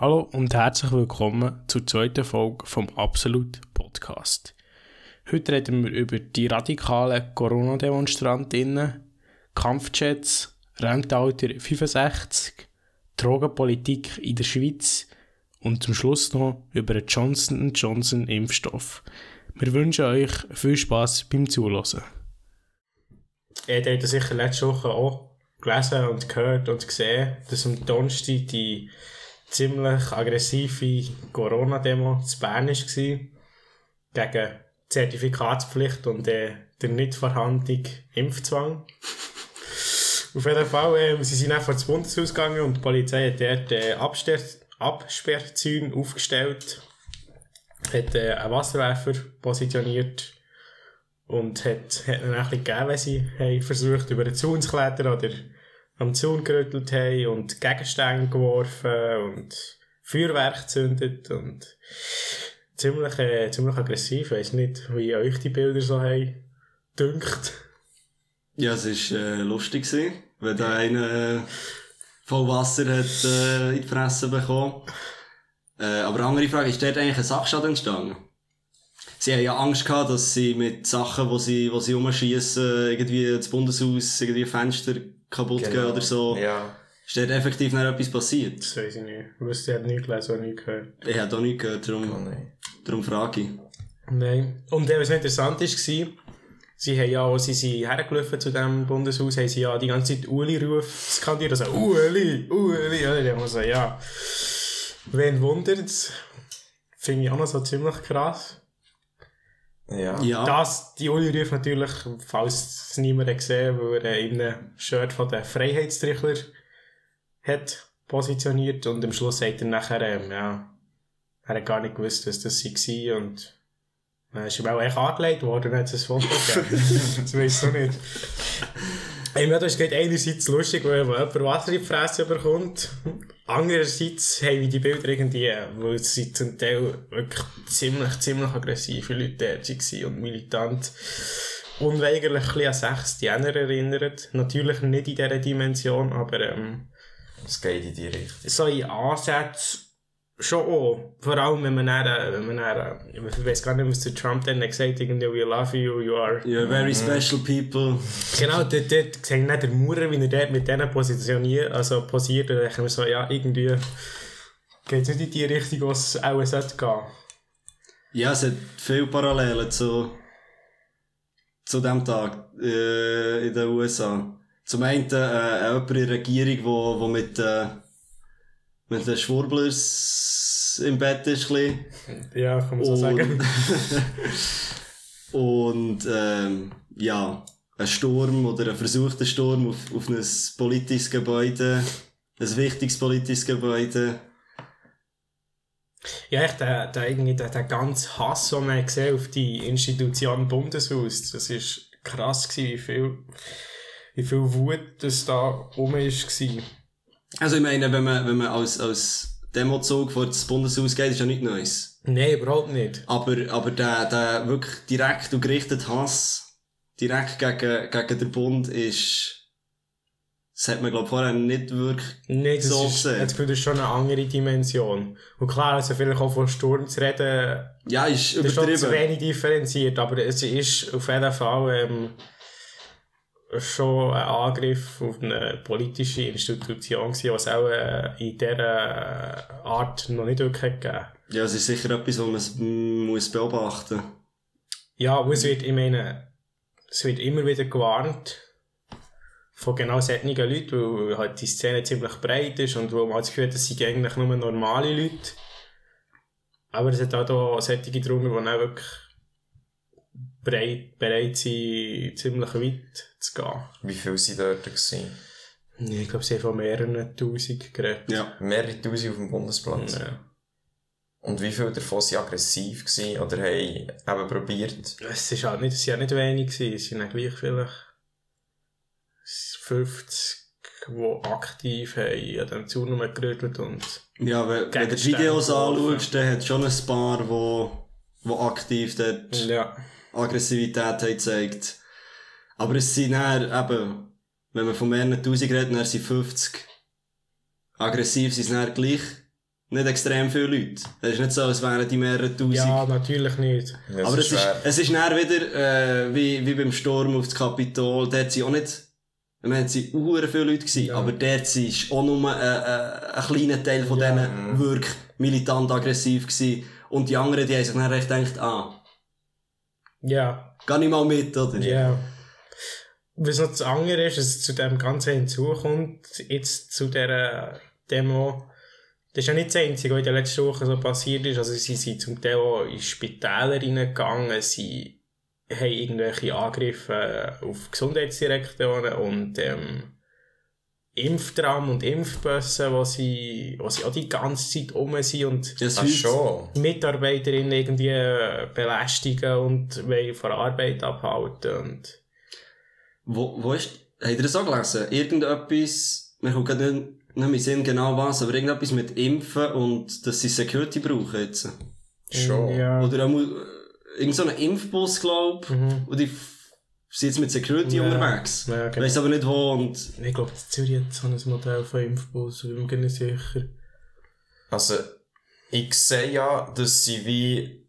Hallo und herzlich willkommen zur zweiten Folge vom Absolut Podcast. Heute reden wir über die radikalen Corona-Demonstrantinnen, Kampfjets, Rentalter 65, Drogenpolitik in der Schweiz und zum Schluss noch über den Johnson Johnson Impfstoff. Wir wünschen euch viel Spaß beim Zuhören. Ihr habt sicher letzte Woche auch gelesen und gehört und gesehen, dass am Donnerstag die ziemlich aggressive Corona-Demo zu Bern war. Gegen Zertifikatspflicht und äh, der nicht vorhandene Impfzwang. Auf jeden Fall, äh, sie sind einfach ins Bundeshaus gegangen und die Polizei hat dort äh, Absperrzäune aufgestellt, hat äh, einen Wasserwerfer positioniert und hat, hat ihnen ein bisschen gegeben, wenn sie haben versucht, über den Zaun zu klettern oder am Zaun gerüttelt haben und Gegenstände geworfen und Feuerwerk gezündet und ziemlich, äh, ziemlich aggressiv. Ich weiss nicht, wie euch die Bilder so haben dünkt. Ja, es war äh, lustig, gewesen, wenn da einer äh, voll Wasser hat, äh, in die Fresse bekommen. Äh, aber andere Frage, ist dort eigentlich ein Sachschaden entstanden? Sie haben ja Angst gehabt, dass sie mit Sachen, wo sie, wo sie umschießen, irgendwie das Bundeshaus, irgendwie Fenster kaputt Genau. gehen oder so. Ja. Ist dort effektiv noch etwas passiert? Das weiß ich nicht. Ich wusste, ich habe nichts gelesen und nichts gehört. Ich habe auch nicht gehört, Oh darum, nein. darum frage ich. Nein. Und was noch interessant war, sie haben ja, als sie sind hergelaufen zu diesem Bundeshaus, haben sie ja die ganze Zeit Uli-Ruf skandiert. Also, Uli, Uli, Uli. Da muss ich sagen, ja. Wen wundert's? Finde ich auch noch so ziemlich krass. Ja. Ja, Das, die Uli-Ruf natürlich, falls es niemand hat gesehen weil er in einem Shirt von den Freiheitstrichler hat positioniert und am Schluss sagt er nachher, ähm, ja, er hat gar nicht gewusst, was das war und dann ist ihm auch echt angelegt worden und hat es ein Foto gegeben. das weiss ich nicht. Ähm, ja, das geht einerseits lustig, weil wenn jemand Wasser in die Fresse bekommt. Andererseits haben wir die Bilder irgendwie, weil es sind zum Teil wirklich ziemlich, ziemlich aggressive Leute dort waren und militant unweigerlich ein bisschen an sechs Jänner erinnert. Natürlich nicht in dieser Dimension, aber ähm, Es geht in die Richtung. so in Ansätzen schon auch. Vor allem, wenn man dann, äh, wenn man dann, äh, ich weiß gar nicht, was der Trump dann gesagt hat, irgendwie, we love you, you are you're very special people. Genau, dort, dort sehe ich nicht der Maurer, wie er dort mit denen positioniert, also posiert, da denke ich mir so, ja, irgendwie geht es nicht in die Richtung, wo es auch sollte gehen. Ja, es hat viele Parallelen zu, zu dem Tag äh, in den USA. Zum einen äh, jemand in der Regierung, wo, wo mit, äh, mit den Schwurblers im Bett ist. Bisschen. Ja, kann man so sagen. und ähm, ja, ein Sturm oder ein versuchter Sturm auf, auf ein politisches Gebäude, ein wichtiges politisches Gebäude. Ja, echt, der, der, irgendwie, der, der ganze Hass, den man gesehen auf die Institution Bundeshaus, das ist krass gewesen, wie viel, wie viel Wut das da rum ist gewesen. Also ich meine, wenn man, wenn man als, als Demozug vor das Bundeshaus geht, ist ja nichts Neues. Nein, überhaupt nicht. Aber, aber der, der wirklich direkt und gerichtete Hass, direkt gegen, gegen den Bund ist, das hat man, glaub vorher nicht wirklich, Nein, das So ist, gesehen. das ist schon eine andere Dimension. Und klar, also vielleicht auch von Sturm zu reden, ja, ist Das ist schon zu wenig differenziert, aber es ist auf jeden Fall ähm, schon ein Angriff auf eine politische Institution gewesen, was auch äh, in dieser Art noch nicht wirklich gegeben Ja, es ist sicher etwas, was man muss beobachten Ja, und es wird, ich meine, es wird immer wieder gewarnt von genau solchen Leuten, weil halt die Szene ziemlich breit ist und wo man das Gefühl hat, das sind eigentlich nur normale Leute. Aber es hat auch da solche drunter, die auch wirklich bereit, bereit sind, ziemlich weit zu gehen. Wie viele sind dort gewesen? Ich glaube, sie haben von mehreren Tausend geredet. Ja. Mehrere Tausend auf dem Bundesplatz. Ja. Und wie viele davon waren aggressiv gewesen oder haben eben probiert? Es ist halt nicht, es ja nicht wenig gewesen, es sind gleich vielleicht 50, die aktiv haben an dem Zaun rumgerüttelt und Ja, wenn, wenn du die Videos anschaust, dann hat es schon ein paar, wo, wo aktiv dort ja. Aggressivität haben gezeigt. Aber es sind dann eben, wenn man von mehreren Tausend redet, dann sind 50. Aggressiv sind es dann gleich nicht extrem viele Leute. Es ist nicht so, als wären die mehrere Tausend. Ja, natürlich nicht. Das Aber es ist, schwer. es ist dann wieder, äh, wie, wie beim Sturm auf das Kapitol, dort sind auch nicht, ich meine, es sind uhr viele Leute gewesen, Ja. aber dort ist auch nur äh, äh, ein kleiner Teil von Ja. denen wirklich militant aggressiv gewesen. Und die anderen, die haben sich dann recht gedacht, ah, Ja, geh nicht mal mit, oder? ja. Was noch das andere ist, was zu dem Ganzen hinzukommt, jetzt zu dieser Demo, das ist ja nicht das Einzige, was in den letzten Wochen so passiert ist. Also sie sind zum Teil auch in Spitäler reingegangen, sie haben irgendwelche Angriffe auf Gesundheitsdirektoren und ähm, Impftram und Impfbusse, wo sie, wo sie auch die ganze Zeit um sind und Das Haus- schon. Mitarbeiterinnen irgendwie äh, belästigen und wollen von Arbeit abhalten. Und Wo, wo ist, habt ihr das auch gelesen? Irgendetwas, mir kommt gerade nicht, nicht mehr Sinn genau was, aber irgendetwas mit Impfen und dass sie Security brauchen jetzt. Schon. Ja. Oder auch, äh, irgend so ein Impfbus, glaub, Mhm. und die sind jetzt mit Security Ja. unterwegs. Ja, genau. Weiss aber nicht wo und, Ich glaube, Zürich hat so ein Modell von Impfbus, ich bin mir nicht sicher. Also, ich sehe ja, dass sie wie,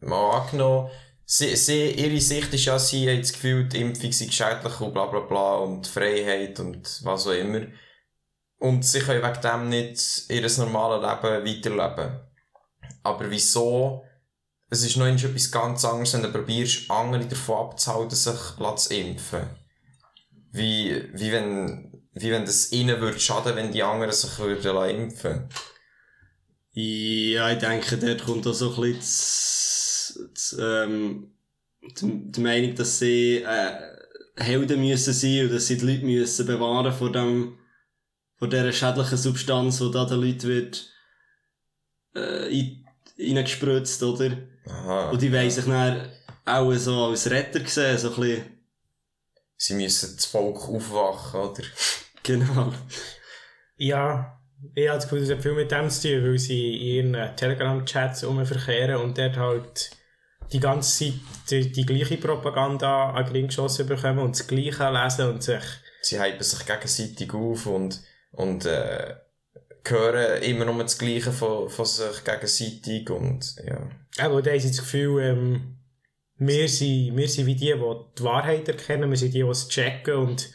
mal angenommen, sie, sie, ihre Sicht ist ja, sie haben das Gefühl, die Impfung sei schädlich und bla bla bla und Freiheit und was auch immer. Und sie können wegen dem nicht ihr normales Leben weiterleben. Aber wieso? Es ist noch etwas ganz anderes, wenn du probierst, andere davon abzuhalten, sich zu impfen. Wie, wie wenn, wie wenn das ihnen würde schaden, wenn die anderen sich würden impfen. ja, ich denke, dort kommt auch so ein bisschen das, das, ähm, die, die Meinung, dass sie, äh, Helden müssen sein und dass sie die Leute müssen bewahren vor dem, vor dieser schädlichen Substanz, die da den Leuten wird, äh, in- reingespritzt, oder? Aha. Und die wollen sich dann auch so als Retter sehen, so ein bisschen, Sie müssen das Volk aufwachen, oder? genau. Ja, ich habe das Gefühl, das hat viel mit dem zu tun, weil sie in ihren Telegram-Chats umverkehren und dort halt die ganze Zeit die, die gleiche Propaganda an den Ring geschossen bekommen und das Gleiche lesen und sich Sie hypen sich gegenseitig auf und, und, äh, hören immer nur das Gleiche von, von sich gegenseitig und, ja. Aber da sie das Gefühl, ähm, wir, sind, wir sind wie die, die die Wahrheit erkennen, wir sind die, die es checken und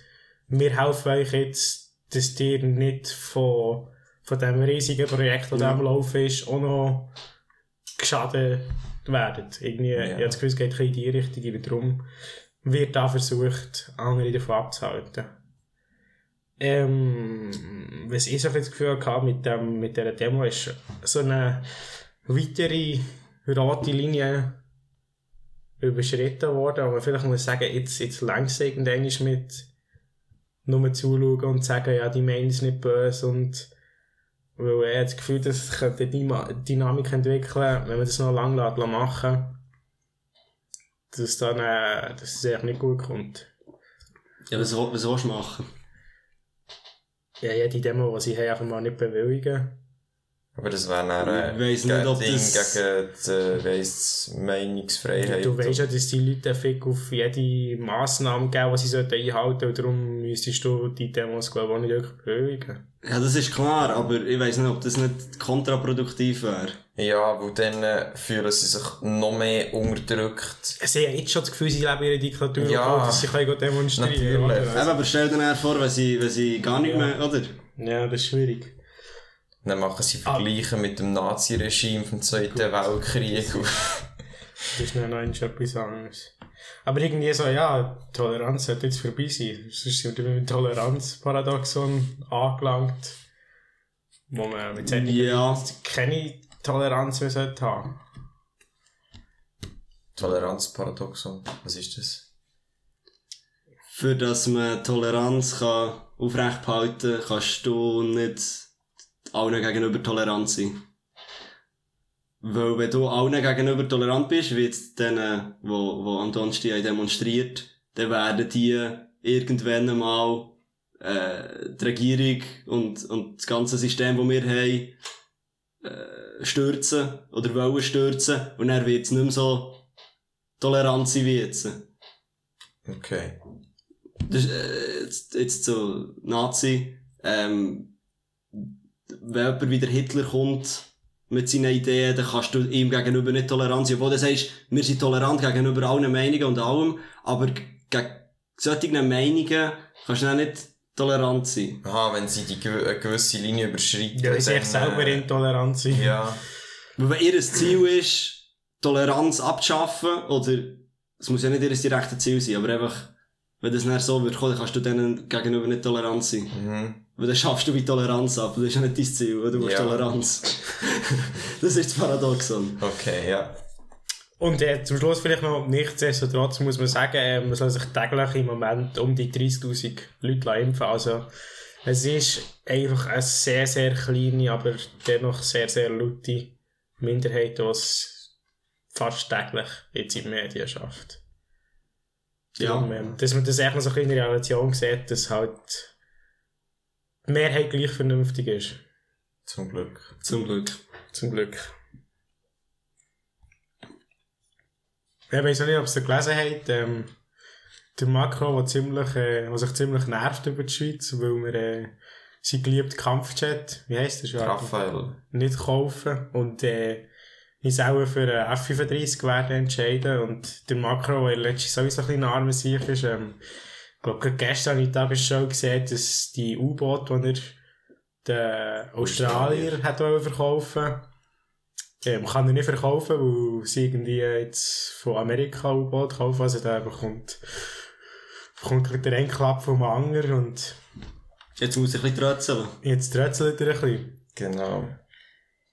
wir helfen euch jetzt, dass ihr nicht von, von diesem riesigen Projekt, das Ja. am Laufen ist, auch noch geschadet werdet. Irgendwie, Ja. Ich habe das Gefühl, es geht in die Richtung, aber darum wird da versucht, andere davon abzuhalten. Ähm, was ich so ein das Gefühl hatte mit, dem, mit dieser Demo, ist so eine weitere rote Linie überschritten worden, wo man vielleicht muss sagen, jetzt, jetzt längst irgendwann mit nur zuschauen und sagen, ja, die meinen es nicht böse und weil er hat das Gefühl, dass eine Dyma- Dynamik entwickeln, wenn man das noch lange lässt, machen dass dann, äh, dass es echt nicht gut kommt. Ja, was, was willst du machen? Ja, jede Demo, die sie haben, einfach mal nicht bewilligen. Aber das wäre dann, Ich weiss nicht, ob Ding das- gegen die, äh, weiss, Meinungsfreiheit. Du weißt ja, dass die Leute Fick auf jede Massnahme geben, die sie sollten einhalten sollten, und darum müsstest du die Demos, glaube ich, auch nicht wirklich bewilligen. Ja, das ist klar, aber ich weiss nicht, ob das nicht kontraproduktiv wäre. Ja, weil dann äh, fühlen sie sich noch mehr unterdrückt. Sie haben jetzt schon das Gefühl, sie leben in einer Diktatur Ja, und dass sie können demonstrieren oder? Eben, aber stell dir vor, wenn sie, wenn sie gar nicht Ja. mehr, oder? Ja, das ist schwierig. Dann machen sie Ah. Vergleiche mit dem Nazi-Regime vom Zweiten Weltkrieg. Das ist dann noch etwas anderes. Aber irgendwie so, ja, Toleranz sollte jetzt vorbei sein. Sonst sind wir mit dem Toleranzparadoxon angelangt, wo man mit solchen Ja. Keine Toleranz mehr sollte haben. Toleranzparadoxon, was ist das? Für dass man Toleranz kann aufrecht behalten kann, kannst du nicht allen gegenüber tolerant sein. Weil wenn du allen gegenüber tolerant bist, wie jetzt denen, wo, wo am Donnerstag demonstriert, dann werden die irgendwann einmal äh, die Regierung und, und das ganze System, das wir haben, äh, stürzen oder wollen stürzen und dann wird es nicht mehr so tolerant sein wie jetzt. Okay. Das, ist, äh, jetzt, jetzt so Nazi, ähm, wenn jemand wie der Hitler kommt mit seinen Ideen, dann kannst du ihm gegenüber nicht tolerant sein. Obwohl du sagst, wir sind tolerant gegenüber allen Meinungen und allem, aber gegen solchen Meinungen kannst du dann nicht tolerant sein. Aha, wenn sie die gew eine gewisse Linie überschreiten. Ja, sie sich selber äh, intolerant sind. Ja. Weil wenn ihr Ziel ist, Toleranz abzuschaffen, oder, es muss ja nicht ihr direktes Ziel sein, aber einfach, wenn das nicht so wird kommen, dann kannst du denen gegenüber nicht tolerant sein. Mhm. Weil dann schaffst du wie Toleranz ab, das ist ja nicht dein Ziel, weil du musst Ja. Toleranz. das ist das Paradoxon. Okay, ja. Und äh, zum Schluss vielleicht noch, nichtsdestotrotz muss man sagen, äh, man soll sich täglich im Moment um die 30'000 Leute impfen Also, es ist einfach eine sehr, sehr kleine, aber dennoch sehr, sehr laute Minderheit, die es fast täglich jetzt in den Medien schafft. Ja. Darum, ähm, dass man das echt noch so ein bisschen in Relation sieht, dass halt Mehrheit gleich vernünftig ist. Zum Glück. Zum Glück. Zum Glück. Ich weiß noch nicht, ob ihr es gelesen habt. Ähm, der Macron, der, ziemlich, äh, der sich ziemlich nervt über die Schweiz, weil wir äh, sein geliebter Kampfjet, wie heisst der schon? Raphael. nicht kaufen und äh, uns auch für einen F-35 werden entscheiden. Und der Macron, der letztens sowieso ein bisschen armer sich ist, ähm, ich glaube, gestern habe ich die Tagesschau gesehen, dass die U-Boot, die er den Australier hat verkaufen ähm, kann er nicht verkaufen, weil sie irgendwie jetzt von Amerika U-Boot kaufen. Also der bekommt, bekommt der Endklapp vom Anger und Jetzt muss ich ein bisschen trötzeln. jetzt trötzelt er ein bisschen. Genau.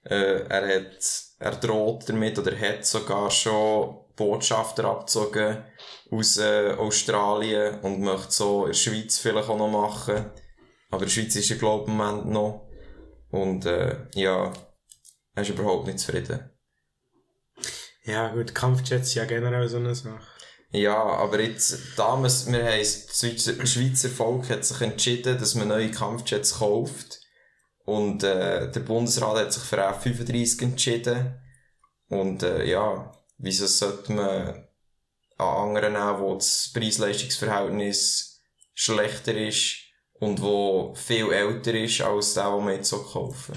Äh, er hat, er droht damit oder hat sogar schon Botschafter abgezogen aus äh, Australien und möchte so in der Schweiz vielleicht auch noch machen. Aber in der Schweiz ist er glaube ich im Moment noch. Und äh, ja, er ist überhaupt nicht zufrieden. Ja gut, Kampfjets sind ja generell so eine Sache. Ja, aber jetzt, damals, wir haben, das Schweizer, Schweizer Volk hat sich entschieden, dass man neue Kampfjets kauft. Und, äh, der Bundesrat hat sich für F-35 entschieden. Und, äh, ja, wieso sollte man an anderen nehmen, wo das Preis-Leistungs-Verhältnis schlechter ist und wo viel älter ist als der, den wir jetzt so kaufen.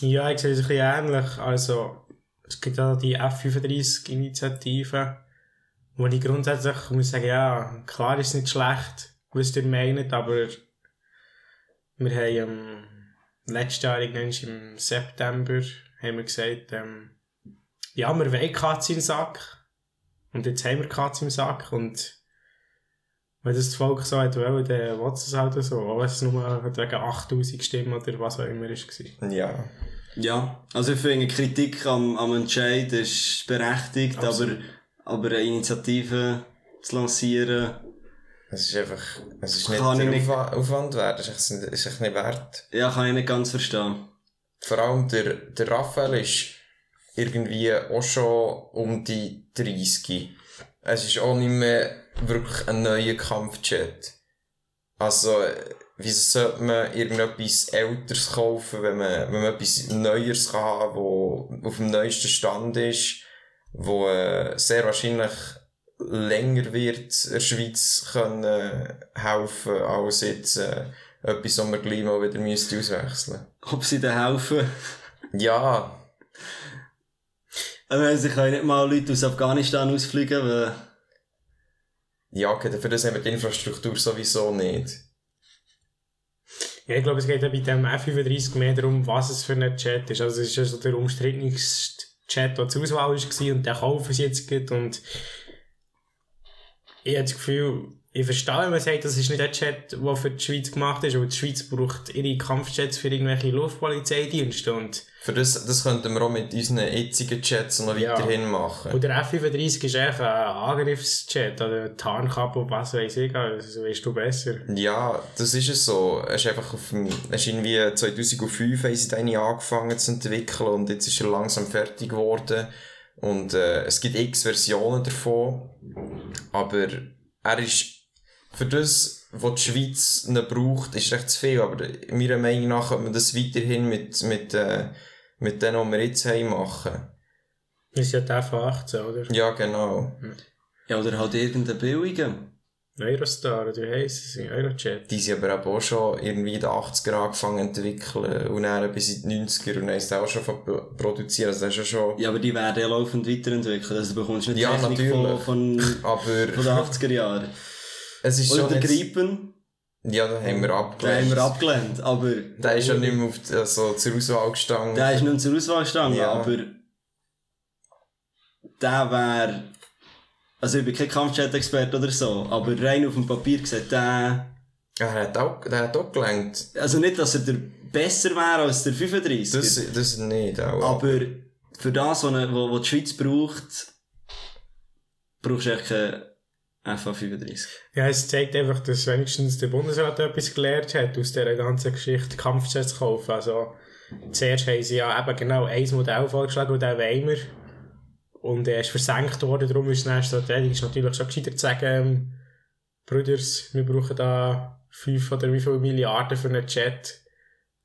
Ja, ich sehe es ein bisschen ähnlich. Also, es gibt ja die F35-Initiative, wo ich grundsätzlich muss sagen, ja, klar ist es nicht schlecht, was ihr meint, aber wir haben ähm, letztes Jahr, irgendwann im September, haben wir gesagt, ähm, ja, wir wollen Katze im Sack. Und jetzt haben wir Katze im Sack und wenn das das Volk so hat wollen, dann will es halt so. Auch wenn es nur wegen 8000 Stimmen oder was auch immer war. Ja. Ja, also ich finde, Kritik am, am Entscheid ist berechtigt, aber, Absolut. aber eine Initiative zu lancieren, Es ist einfach, es ist nicht Kann nicht- Aufwa- Aufwand wert, es ist ist echt nicht wert. ja, kann ich nicht ganz verstehen. Vor allem der, der Raphael ist irgendwie auch schon um die 30. Es ist auch nicht mehr wirklich ein neuer Kampfjet. Also, wieso sollte man irgendetwas Älteres kaufen, wenn man, wenn man etwas Neueres kann haben, wo auf dem neuesten Stand ist, wo äh, sehr wahrscheinlich länger wird der Schweiz können äh, helfen, als jetzt äh, etwas, was man gleich mal wieder müsste auswechseln Ob sie da helfen? Ja, Also, sie können nicht mal Leute aus Afghanistan ausfliegen, weil, ja, okay, für das haben wir die Infrastruktur sowieso nicht. Ja, ich glaube, es geht ja bei dem F35 mehr darum, was es für ein Chat ist. Also, es ist ja so der umstrittenste Chat, der zur Auswahl war und den kaufen sie jetzt gut und ich habe das Gefühl, ich verstehe, wenn man sagt, das ist nicht ein Chat, der für die Schweiz gemacht ist, aber die Schweiz braucht ihre Kampfjets für irgendwelche Luftpolizeidienste und, Für das, das könnten wir auch mit unseren jetzigen Chats noch Ja. weiterhin machen. und der F35 ist echt ein Angriffsjet oder ein Tarnkappe, was weiß ich, also weißt du besser. Ja, das ist es so. Es ist einfach auf dem, es ist irgendwie 2005 haben sie den angefangen zu entwickeln und jetzt ist er langsam fertig geworden. Und, äh, es gibt x Versionen davon. Aber er ist, für das, was die Schweiz nicht braucht, ist recht zu viel. Aber meiner Meinung nach könnte man das weiterhin mit, mit, äh, mit denen, die wir jetzt haben, machen. Das ist ja der von 18, oder? Ja, genau. ja, oder halt irgendeine billige. Eurostar, oder wie heisst es? Eurojet. Die sind aber auch schon irgendwie in den 80er angefangen zu entwickeln und dann bis in die 90er und dann ist auch schon von pro- produzieren. Also das ist ja schon... Ja, aber die werden ja laufend weiterentwickelt. Also du bekommst nicht Ja, Technik von, natürlich. von, Aber von den 80er Jahren. Es ist Oder der. Gripen, Ja, den haben wir den abgelehnt. haben wir abgelehnt. Aber Der ist ja nicht mehr auf die, also zur Auswahl gestanden. der ist nicht mehr zur Auswahl gestanden. Ja. Aber der wäre... Also ich bin kein Kampfjet-Experte oder so, aber rein auf dem Papier gesagt, der... Er hat auch, der hat auch gelangt. Also nicht, dass er der besser wäre als der 35 Das, das nicht auch. Aber für das, was, eine- was, was die Schweiz braucht, brauchst du echt keinen FA35. Ja, es zeigt einfach, dass wenigstens der Bundesrat etwas gelernt hat aus dieser ganzen Geschichte, Kampfjets zu kaufen. Also, zuerst haben sie ja eben genau ein Modell vorgeschlagen und den wollen. Und er ist versenkt worden, darum ist es strategisch natürlich schon gescheiter zu sagen, ähm, Brüders, wir brauchen da 5 oder wie viele Milliarden für einen Jet.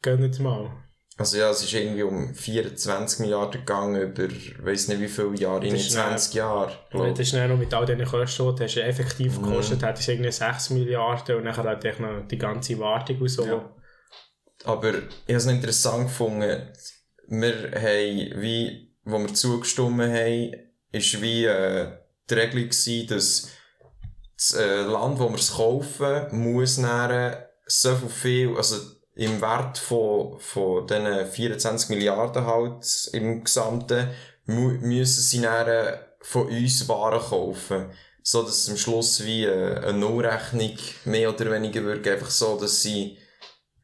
Gönnt mal. Also ja, es ist irgendwie um 24 Milliarden gegangen über, weiss nicht wie viele Jahre, in Das ist 20 Jahren. Das ist dann noch mit all diesen Kosten, die hast du effektiv Mhm. gekostet, hat es irgendwie 6 Milliarden und dann hat echt noch die ganze Wartung und so. Ja. Aber ich habe es interessant gefunden, wir haben, wie, wo wir zugestimmt haben, ist wie äh, die Regelung gewesen, dass das äh, Land, wo wir es kaufen, muss dann so viel, viel, also im Wert von, von diesen 24 Milliarden halt im Gesamten, müssen sie dann von uns Waren kaufen. So dass es am Schluss wie äh, eine Nullrechnung mehr oder weniger wird, einfach so, dass sie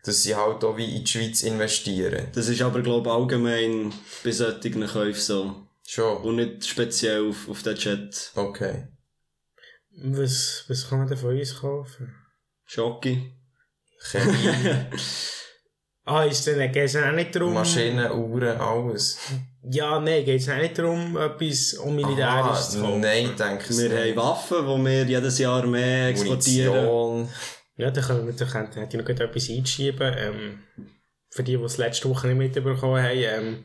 dass sie halt auch wie in die Schweiz investieren. Das ist aber, glaube ich, allgemein bei solchen Käufen so. Schon. Und nicht speziell auf, auf den Chat. Okay. Was, was kann man denn von uns kaufen? Schocki. Chemie, Ah, ist denn, geht es auch nicht darum... Maschinen, Uhren, alles. Ja, nein, geht es auch nicht darum, etwas um militärisch zu kaufen? nein, denke ich Wir haben Waffen, die wir jedes Jahr mehr exportieren. Munition. Ja, da können wir, da könnte, hätte ich noch etwas einschieben. Ähm, für die, die es letzte Woche nicht mitbekommen haben, ähm,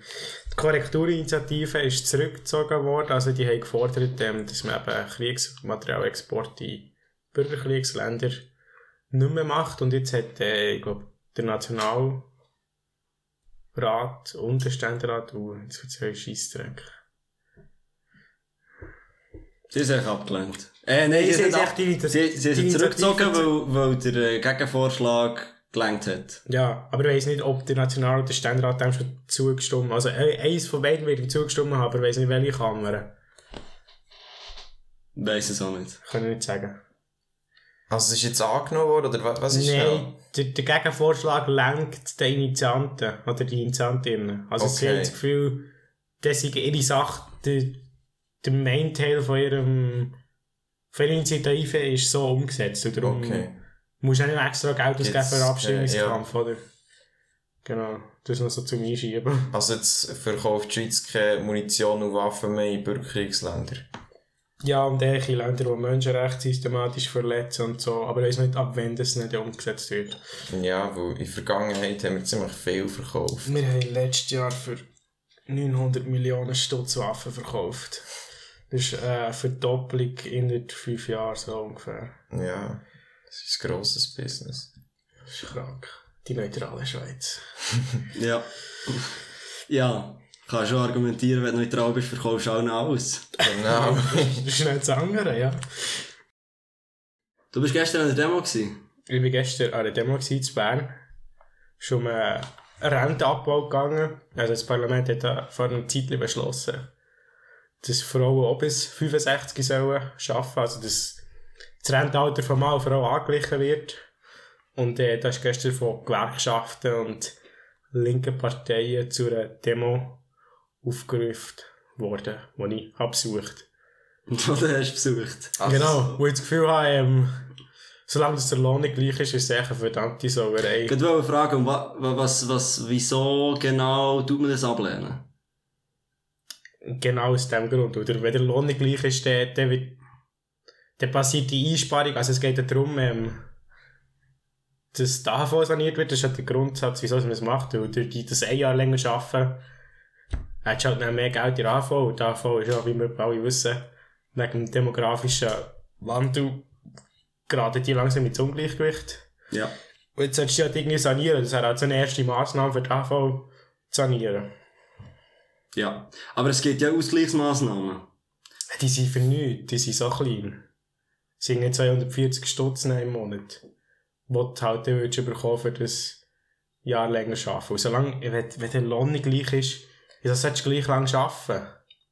die Korrekturinitiative ist zurückgezogen worden. Also, die haben gefordert, ähm, dass man eben Kriegsmaterialexporte in Bürgerkriegsländer nicht mehr macht. Und jetzt hat, äh, ich glaube, der Nationalrat und der Ständerat, uh, jetzt wird es ein Scheissdreck. Sie sind echt abgelehnt. Äh, nein, Sie sie, sind sie, sie sind zurückgezogen, weil, weil der äh, Gegenvorschlag gelenkt hat. Ja, aber ich weiss nicht, ob der National- oder der Ständerat dem schon zugestimmt Also, äh, eins von beiden wird ihm zugestimmt haben, aber ich weiss nicht, welche Kammer. Weiss es auch nicht. Kann ich nicht sagen. Also ist jetzt angenommen worden, oder wa- was ist Nein, der, der Gegenvorschlag lenkt den Initianten oder die Initiantinnen. Also, sie Okay. haben das Gefühl, das sei ihre Sache, der, der Main-Teil von ihrem von ihrer Initiative ist so umgesetzt. Und darum Okay. musst du auch nicht extra Geld ausgeben für einen Abstimmungskampf, äh, oder? Genau, das noch so zum Einschieben. Also jetzt verkauft die Schweiz keine Munition und Waffen mehr in Bürgerkriegsländer. Ja, und ähnliche Länder, die Menschenrechte systematisch verletzen und so. Aber ich weiß nicht, ab wann das nicht umgesetzt wird. Ja, weil in der Vergangenheit haben wir ziemlich viel verkauft. Wir haben letztes Jahr für 900 Millionen Stutz Waffen verkauft. Das ist äh, eine Verdoppelung in fünf Jahren so ungefähr. Ja, das ist ein grosses Business. Das ist krank. Die neutrale Schweiz. Ja. Ja. Kannst schon argumentieren, wenn du neutral bist, verkaufst du auch noch alles. Genau. das ist nicht das andere, ja. Du bist gestern an der Demo gewesen. Ich war gestern an der Demo gewesen, in Bern. Schon um einen Rentenabbau gegangen. Also das Parlament hat da vor einer Zeit beschlossen, dass Frauen auch bis 65 sollen arbeiten. Also dass das Rentenalter von Mann und Frau angeglichen wird. Und äh, da ist gestern von Gewerkschaften und linken Parteien zu einer Demo aufgerufen worden, die ich habe besucht Und was hast du besucht? Also, Genau, wo ich das Gefühl habe, ähm, solange das der Lohn nicht gleich ist, ist es echt eine verdammte Sauerei. Ich wollte fragen, wa- wa- was, was, wieso genau tut man das ablehnen? Genau aus dem Grund. Oder wenn der Lohn nicht gleich ist, dann, dann, wird, dann passiert die Einsparung. Also es geht darum, ähm, dass die AHV saniert wird. Das ist halt der Grundsatz, wieso man es macht. Weil durch die, das ein Jahr länger arbeiten, hättest du halt dann mehr Geld in der AHV. Und die AHV ist ja, wie wir alle wissen, wegen dem demografischen Wandel gerade die langsam ins Ungleichgewicht. Ja. Und jetzt solltest du halt irgendwie sanieren. Das wäre halt so eine erste Massnahme für die AV zu sanieren. Ja. Aber es gibt ja Ausgleichsmaßnahmen. Die sind für nichts, die sind so klein. Sie sind nicht 240 Stutz im Monat. Die du halt dann bekommen für das Jahr länger arbeiten. Und solange, wenn, wenn der Lohn nicht gleich ist, wieso solltest du gleich lang arbeiten?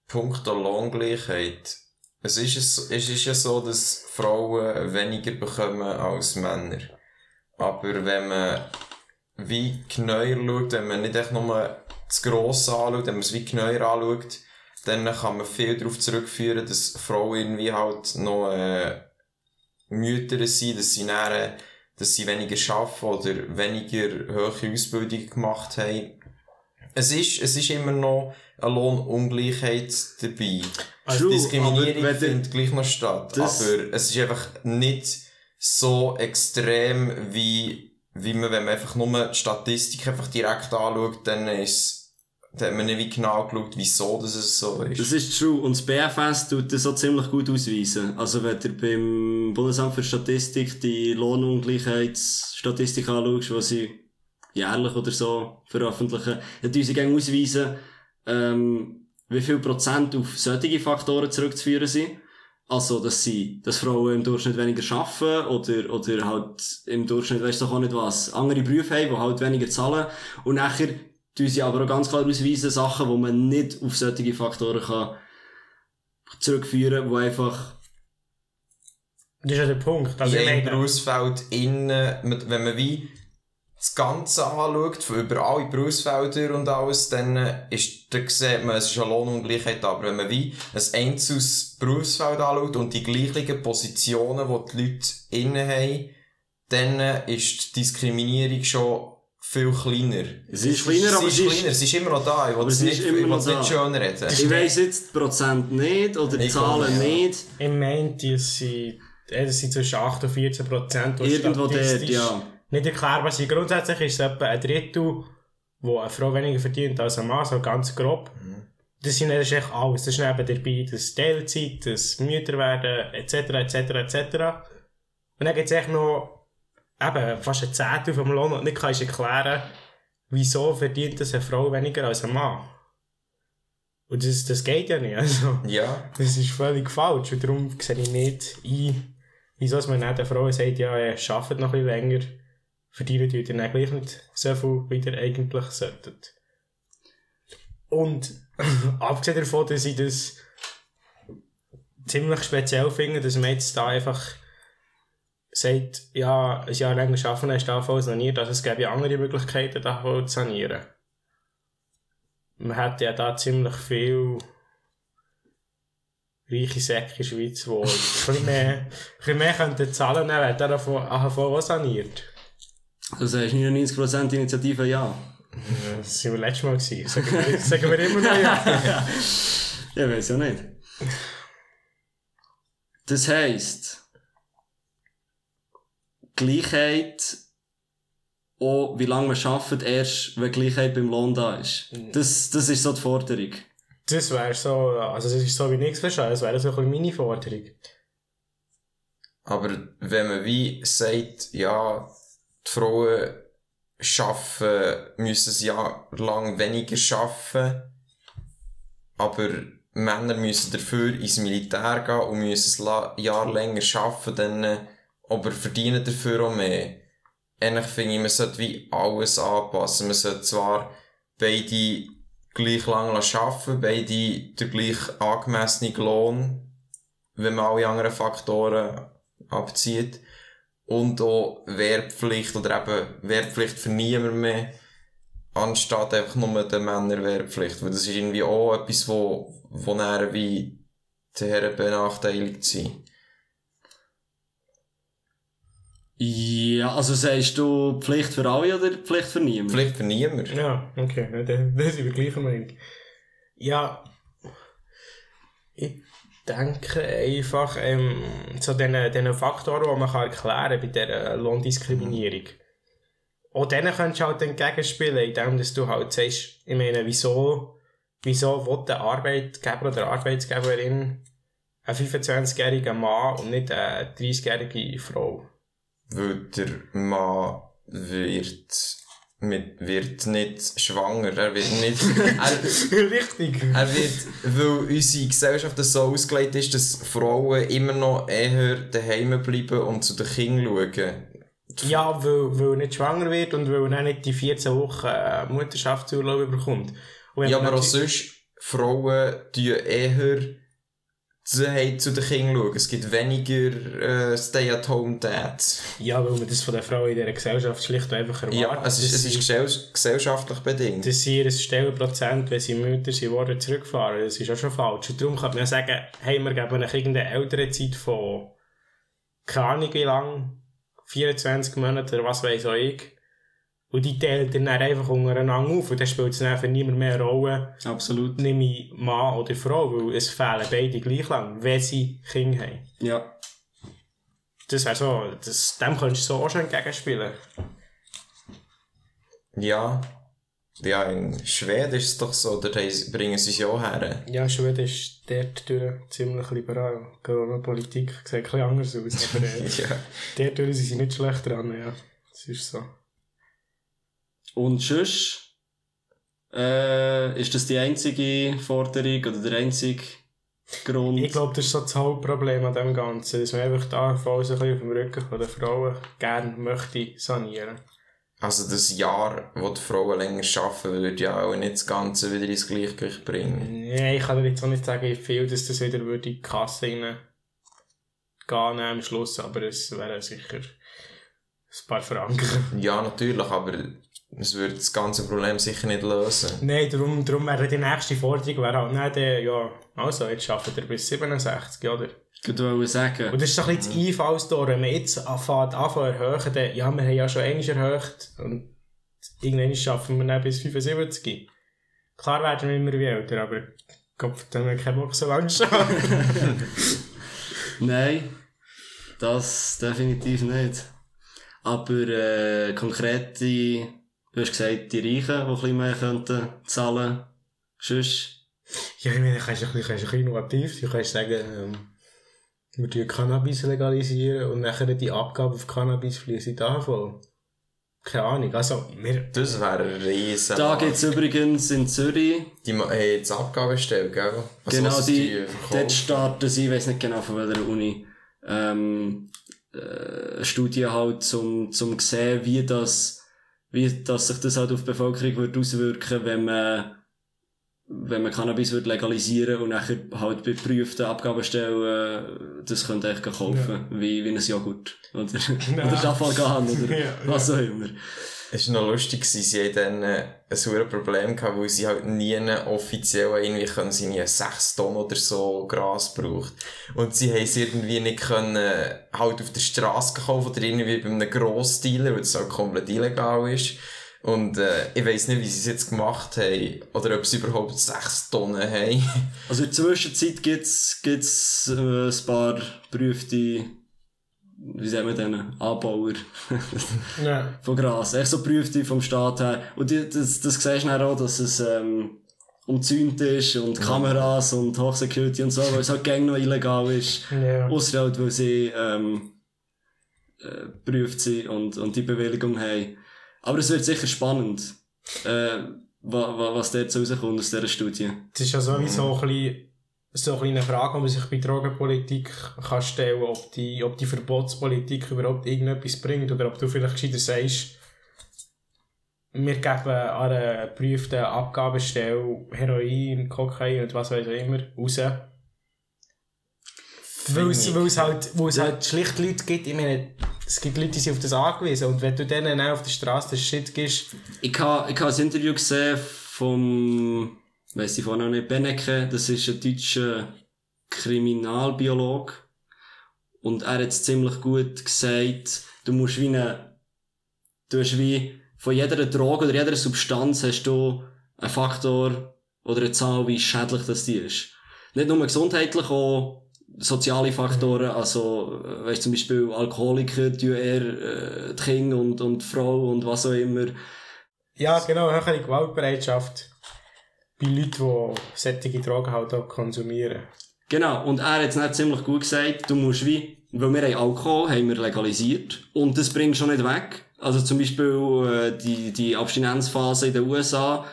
Punkt der Lohngleichheit. Es ist, es, ist ja so, dass Frauen weniger bekommen als Männer. Aber wenn man wie genauer schaut, wenn man nicht echt nur das Grosse anschaut, wenn man es wie genauer anschaut, dann kann man viel darauf zurückführen, dass Frauen irgendwie halt noch äh, Mütter sind, dass sie näher, dass sie weniger arbeiten oder weniger hohe Ausbildung gemacht haben. Es ist, es ist immer noch eine Lohnungleichheit dabei. Die Diskriminierung findet gleich noch statt. Aber es ist einfach nicht so extrem, wie, wie man, wenn man einfach nur die Statistik einfach direkt anschaut, dann ist dann hat man nicht wie genau geschaut, wieso das es so ist. Das ist true. Und das BFS tut das auch ziemlich gut ausweisen. Also wenn du beim Bundesamt für Statistik die Lohnungleichheitsstatistik anschaust, die sie jährlich oder so veröffentlichen, dann tun sie gerne ausweisen, ähm, wie viel Prozent auf solche Faktoren zurückzuführen sind. Also, dass sie, dass Frauen im Durchschnitt weniger arbeiten oder, oder halt im Durchschnitt, weißt du auch nicht was, andere Berufe haben, die halt weniger zahlen. Und nachher tun sie aber auch ganz klar ausweisen, Sachen, wo man nicht auf solche Faktoren kann zurückführen, wo einfach, Das ist ja der Punkt. Also, einem meine, Berufsfeld innen, wenn man wie das Ganze anschaut, von über alle Berufsfelder und alles, dann äh, ist, dann sieht man, es ist eine Lohnungleichheit. Aber wenn man wie ein einzelnes Berufsfeld anschaut und die gleichen Positionen, die die Leute innen haben, dann äh, ist die Diskriminierung schon viel kleiner. Es ist kleiner, aber sie ist kleiner, sie ist immer noch da. Ich will es nicht, immer ich es nicht da. schön reden. ich weiss jetzt die Prozent nicht oder die Ich Zahlen nicht. ich meine, die sind, äh, zwischen 8 und 14 Prozent. Irgendwo dort, ja. Nicht erklärbar sind. Grundsätzlich ist es etwa ein Drittel, wo eine Frau weniger verdient als ein Mann, so ganz grob. Das, sind, das ist echt alles. Das ist eben dabei, das Teilzeit, das Mütter werden, etc., etc., etc. Und dann gibt es echt noch eben fast ein Zehntel vom Lohn und nicht kannst erklären, wieso verdient das eine Frau weniger als ein Mann. Und das, das geht ja nicht. Also, Ja. das ist völlig falsch. Und darum sehe ich nicht ein, wieso man nicht der Frau sagt, ja, ihr arbeitet noch ein bisschen länger, verdienen die dann gleich nicht so viel, wie ihr eigentlich solltet. Und abgesehen davon, dass ich das ziemlich speziell finde, dass man jetzt da einfach sagt, ja, ein Jahr länger arbeiten, ist die AV saniert, also es gäbe ja andere Möglichkeiten, die AV zu sanieren. Man hat ja da ziemlich viel reiche Säcke in der Schweiz, die ein bisschen mehr, ein bisschen mehr könnten zahlen, wäre der AHV auch saniert. Du sagst 99% Initiative ja. Das waren wir letztes Mal. Gewesen. Sagen wir, sagen wir immer noch ja. Ja, weiß ja nicht. Das heisst, Gleichheit, auch wie lange man arbeitet, erst wenn Gleichheit beim Lohn da ist. Das, das ist so die Forderung. Das wäre so, also das ist so wie nichts verstehen, das wäre so ein bisschen meine Forderung. Aber wenn man wie sagt, ja, die Frauen schaffen, müssen sie jahrelang weniger schaffen, aber Männer müssen dafür ins Militär gehen und müssen ein Jahr länger schaffen, dann, äh, aber verdienen dafür auch mehr. Eigentlich finde ich, man sollte wie alles anpassen. Man sollte zwar beide gleich lang arbeiten, beide den gleich angemessenen Lohn, wenn man alle anderen Faktoren abzieht. Und auch Wehrpflicht oder eben Wehrpflicht für niemand mehr, anstatt einfach nur der Männer Wehrpflicht. Weil das ist irgendwie auch etwas, wo, wo dann wie die Herren benachteiligt sind. Ja, also sagst du Pflicht für alle oder Pflicht für niemanden? Pflicht für niemand. Ja, okay, dann sind wir gleicher Meinung. Ja, ich denke einfach, ähm, zu diesen, diesen Faktoren, die man kann erklären kann bei dieser Lohndiskriminierung. Auch denen könntest du halt entgegenspielen, indem du halt sagst, ich meine, wieso, wieso will der Arbeitgeber oder Arbeitsgeberin ein 25-jähriger Mann und nicht eine 30-jährige Frau? Weil der Mann wird, mit, wird nicht schwanger. Er wird nicht, er, Richtig. er wird, weil unsere Gesellschaft so ausgelegt ist, dass Frauen immer noch eher daheim bleiben und zu den Kindern schauen. Ja, weil, weil er nicht schwanger wird und weil er dann nicht die 14 Wochen äh, Mutterschaftsurlaub bekommt. Ja, man aber auch sonst, Frauen tun eher zu, hey, zu den Kindern schauen. Es gibt weniger äh, Stay-at-home-Dads. Ja, weil man das von den Frauen in dieser Gesellschaft schlicht und einfach erwartet. Ja, es ist, es ist gesell gesellschaftlich bedingt. dass sie ihr Stellenprozent, wenn sie Mütter sind, worden zurückfahren. Das ist auch schon falsch. Und darum kann man ja sagen, hey, wir geben euch irgendeine ältere Zeit von keine Ahnung wie lang, 24 Monate oder was weiß auch ich. Und die teilen dann einfach untereinander auf und dann spielt es dann für niemand mehr eine Rolle, Absolut. nehme ich Mann oder Frau, weil es fehlen beide gleich lang, wenn sie Kinder haben. Ja. Das wäre so, das, dem könntest du so auch schon entgegenspielen. Ja. Ja, in Schweden ist es doch so, da bringen sie es ja auch her. Ja, Schweden ist dort durch ziemlich liberal. Corona-Politik sieht ein bisschen anders aus, aber äh, Ja. dort durch sind sie nicht schlecht dran, ja. Das ist so. Und sonst, äh, ist das die einzige Forderung oder der einzige Grund? Ich glaube, das ist so das Hauptproblem an dem Ganzen, dass man einfach da voll so ein bisschen auf dem Rücken von der Frauen gerne möchte sanieren. Also das Jahr, wo die Frauen länger arbeiten, würde ja auch nicht das Ganze wieder ins Gleichgewicht bringen. Nee, ich kann dir jetzt auch nicht sagen, wie viel dass das wieder würde in die Kasse rein gehen am Schluss, aber es wären sicher ein paar Franken. Ja, natürlich, aber es würde das ganze Problem sicher nicht lösen. Nein, darum, darum wäre die nächste Forderung wäre halt, nein, der, ja, also, jetzt arbeitet er bis 67, oder? Ich wollte sagen. Und das ist doch ein bisschen das Einfallstor, wenn man jetzt anfängt, anfängt erhöhen, dann, ja, wir haben ja schon einmal erhöht und irgendwann schaffen wir dann bis 75. Klar werden wir immer wie älter, aber Gott, dann haben wir keinen Bock so lange arbeiten. Nein, das definitiv nicht. Aber äh, konkrete, du hast gesagt, die Reichen, die ein bisschen mehr könnten zahlen. Sonst, ja, ich meine, du kannst ein bisschen, kannst ein bisschen innovativ sein. Du kannst sagen, ähm, wir tun Cannabis legalisieren und nachher die Abgabe auf Cannabis fließt davon. Keine Ahnung, also, wir, Das wäre ein riesen... da gibt's übrigens in Zürich, Die haben jetzt Abgabestellung, gell? Also genau was die, verkaufen. dort starten sie, ich weiß nicht genau von welcher Uni, ähm, äh, Studie halt, zum, zum sehen, wie das, wie das sich das halt auf die Bevölkerung wird auswirken, wenn man, wenn man Cannabis wird legalisieren und nachher halt bei geprüften Abgabestellen, äh, das könnt ihr echt kaufen, wie, wie ein Joghurt. Oder, oder Staffelgarn, oder Ja, was auch immer. Es war noch lustig, sie hatten dann äh, ein sauer Problem gehabt, weil sie halt nie offiziell irgendwie können sie nie 6 Tonnen oder so Gras braucht. Und sie haben es irgendwie nicht können, äh, halt auf der Straße kaufen oder irgendwie bei einem Grossdealer, weil es halt komplett illegal ist. Und äh, ich weiss nicht, wie sie es jetzt gemacht haben, oder ob sie überhaupt 6 Tonnen haben. Also in der Zwischenzeit gibt's, gibt's, äh, ein paar berühmte, wie sagen wir denn, Anbauer ja. von Gras. Echt so berühmte vom Staat her. Und die, das, das siehst du dann auch, dass es, ähm, umzäunt ist und Kameras und Hochsecurity und so, weil es halt gang noch illegal ist. Ja. Ausser halt, weil sie, ähm, äh, berühmt sind und, und die Bewilligung haben. Aber es wird sicher spannend, äh, wa, wa, was dort so rauskommt aus dieser Studie. Das ist ja sowieso ein bisschen, so eine Frage, die man sich bei Drogenpolitik kann stellen kann, ob die, ob die Verbotspolitik überhaupt irgendetwas bringt oder ob du vielleicht gescheiter sagst, wir geben an einer geprüften Abgabestelle Heroin, Kokain und was weiß ich immer raus. Weil es, weil es halt, weil es halt schlicht Leute gibt, ich meine, es gibt Leute, die sind auf das angewiesen und wenn du denen auch auf der Straße das Shit gibst, Ich habe ich ha ein Interview gesehen vom, weiss ich vorhin noch nicht, Benecke, das ist ein deutscher Kriminalbiologe. Und er hat es ziemlich gut gesagt, du musst wie eine, du hast wie, von jeder Droge oder jeder Substanz hast du einen Faktor oder eine Zahl, wie schädlich das die ist. Nicht nur gesundheitlich, auch soziale Faktoren, also, äh, weißt zum Beispiel Alkoholiker, die eher, äh, die Kinder und, und die Frau und was auch immer. Ja, genau, höhere Gewaltbereitschaft bei Leuten, die solche Drogen halt auch konsumieren. Genau, und er hat es dann ziemlich gut gesagt, du musst wie, weil wir haben Alkohol, haben wir legalisiert, und das bringt schon nicht weg. Also zum Beispiel äh, die, die Abstinenzphase in den USA,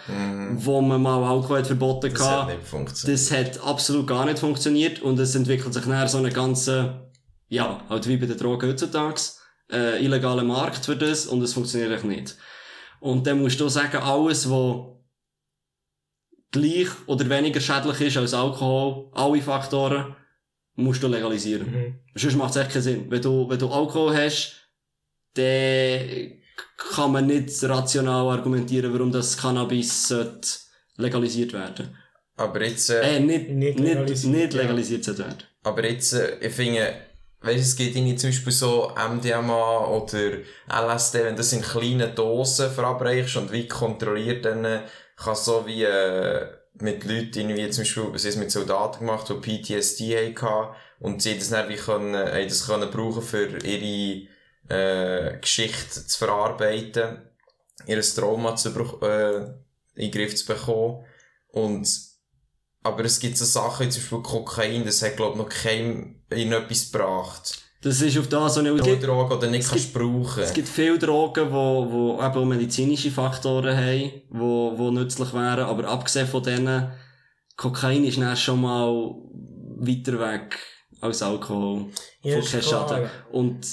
wo man mal Alkohol hat verboten Mhm. Das hat hatte. nicht funktioniert. Das hat absolut gar nicht funktioniert und es entwickelt sich nachher so eine ganze, ja, halt wie bei den Drogen heutzutage, äh, illegale Markt für das und es funktioniert echt nicht. Und dann musst du sagen, alles, was gleich oder weniger schädlich ist als Alkohol, alle Faktoren, musst du legalisieren. Mhm. Sonst macht es echt keinen Sinn. Wenn du, wenn du Alkohol hast, dann kann man nicht rational argumentieren, warum das Cannabis sollte legalisiert werden. Aber jetzt, äh, Äh, nicht, Nicht nicht, nicht legalisiert, legalisiert, ja. legalisiert werden. Aber jetzt, äh, ich finde, weißt du, es gibt irgendwie zum Beispiel so MDMA oder LSD, wenn du das in kleinen Dosen verabreichst und wie kontrolliert, dann kann so wie äh, mit Leuten irgendwie zum Beispiel, was ist mit Soldaten gemacht, die PTSD hatten und sie das dann wie können, das können brauchen für ihre äh, Geschichte zu verarbeiten, ihr Trauma zu äh, in den Griff zu bekommen und aber es gibt so Sachen, wie zum Beispiel Kokain, das hat, glaub noch keinem in etwas gebracht. Das ist auf das, was ich Oder es gibt, Drogen, oder nicht es kannst brauchen. es gibt viele Drogen, wo, wo eben medizinische Faktoren haben, wo, wo nützlich wären, aber abgesehen von denen, Kokain ist dann schon mal weiter weg als Alkohol. Ja, von. Schaden. Und,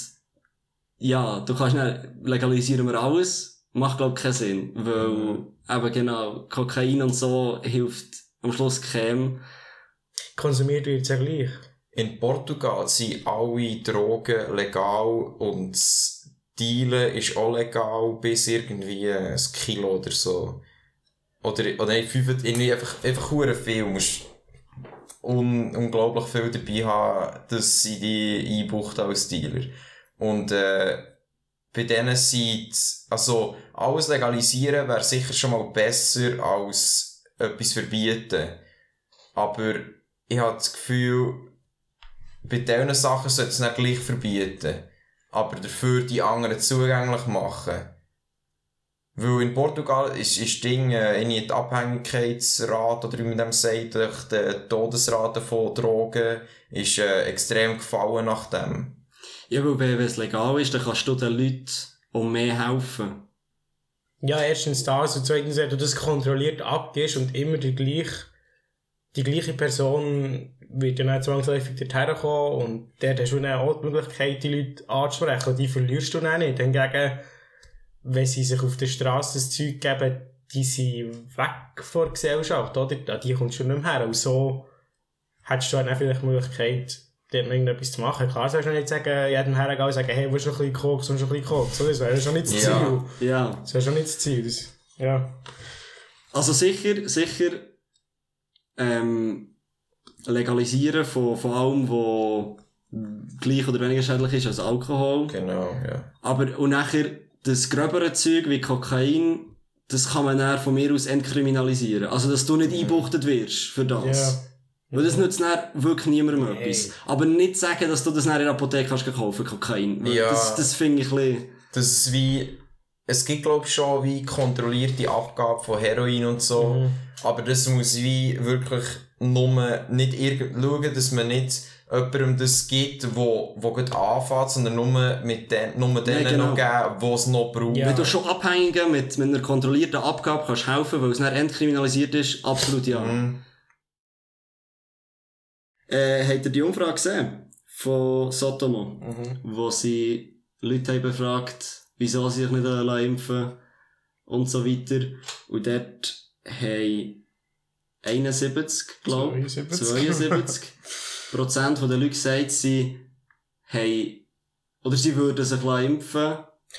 ja, du kannst dann, legalisieren wir alles, macht glaub keinen Sinn, weil, Mhm. eben genau, Kokain und so hilft am Schluss keinem. Konsumiert wird es ja gleich. In Portugal sind alle Drogen legal und das Dealen ist auch legal bis irgendwie ein Kilo oder so. Oder, oder nicht, fünf, irgendwie einfach, einfach hure viel. Du musst un, unglaublich viel dabei haben, dass sie die einbuchten als Dealer. Und, äh, bei denen sind, also, alles legalisieren wäre sicher schon mal besser als etwas verbieten. Aber ich habe das Gefühl, bei diesen Sachen sollte es nicht gleich verbieten. Aber dafür die anderen zugänglich machen. Weil in Portugal ist, ist Ding, äh, irgendwie die Abhängigkeitsrate, oder wie man dem sagt, durch die Todesrate von Drogen, ist äh, extrem gefallen nach dem. Ja, weil wenn wenn es legal ist, dann kannst du den Leuten um mehr helfen. Ja, erstens das und zweitens, wenn du das kontrolliert abgibst und immer die gleiche, die gleiche Person wird dann auch zwangsläufig dorthin kommen und dort hast du dann auch die Möglichkeit, die Leute anzusprechen und die verlierst du dann nicht. Hingegen, wenn sie sich auf der Straße das Zeug geben, die sind weg von der Gesellschaft, oder? An die kommst du nicht mehr her. Und so hättest du dann auch vielleicht die Möglichkeit, dort noch irgendetwas zu machen. Klar, sollst du nicht sagen, jedem hergehen und sagen, hey, willst du noch ein bisschen Koks, willst du noch ein bisschen Koks? So, Das wäre schon nicht das Ja. Ziel. Ja. Das wäre schon nicht das Ziel. Das, ja. Also sicher, sicher, ähm, legalisieren von, von allem, wo gleich oder weniger schädlich ist als Alkohol. Genau, ja. Aber, und nachher, das gröbere Zeug wie Kokain, das kann man dann von mir aus entkriminalisieren. Also, dass du nicht eingebuchtet wirst für das. Ja. Weil das nützt dann wirklich niemandem Nee. etwas. Aber nicht sagen, dass du das dann in der Apotheke kannst kaufen, Kokain. Weil Ja. Das, das finde ich ein bisschen... Das ist wie, es gibt glaub ich schon wie kontrollierte Abgabe von Heroin und so, Mhm. aber das muss wie wirklich nur nicht irgend schauen, dass man nicht jemandem das gibt, wo, wo gut anfängt, sondern nur mit den, nur denen genau. noch geben, die es noch brauchen. Ja. Wenn du schon Abhängigen mit, mit einer kontrollierten Abgabe kannst helfen, weil es dann entkriminalisiert ist, absolut ja. Mhm. Äh, habt ihr die Umfrage gesehen? Von Sotomo? Mhm. Wo sie Leute haben befragt, wieso sie sich nicht lassen impfen und so weiter. Und dort haben 71, glaube ich, 72. 72 Prozent der Leute gesagt, sie haben, oder sie würden sich impfen.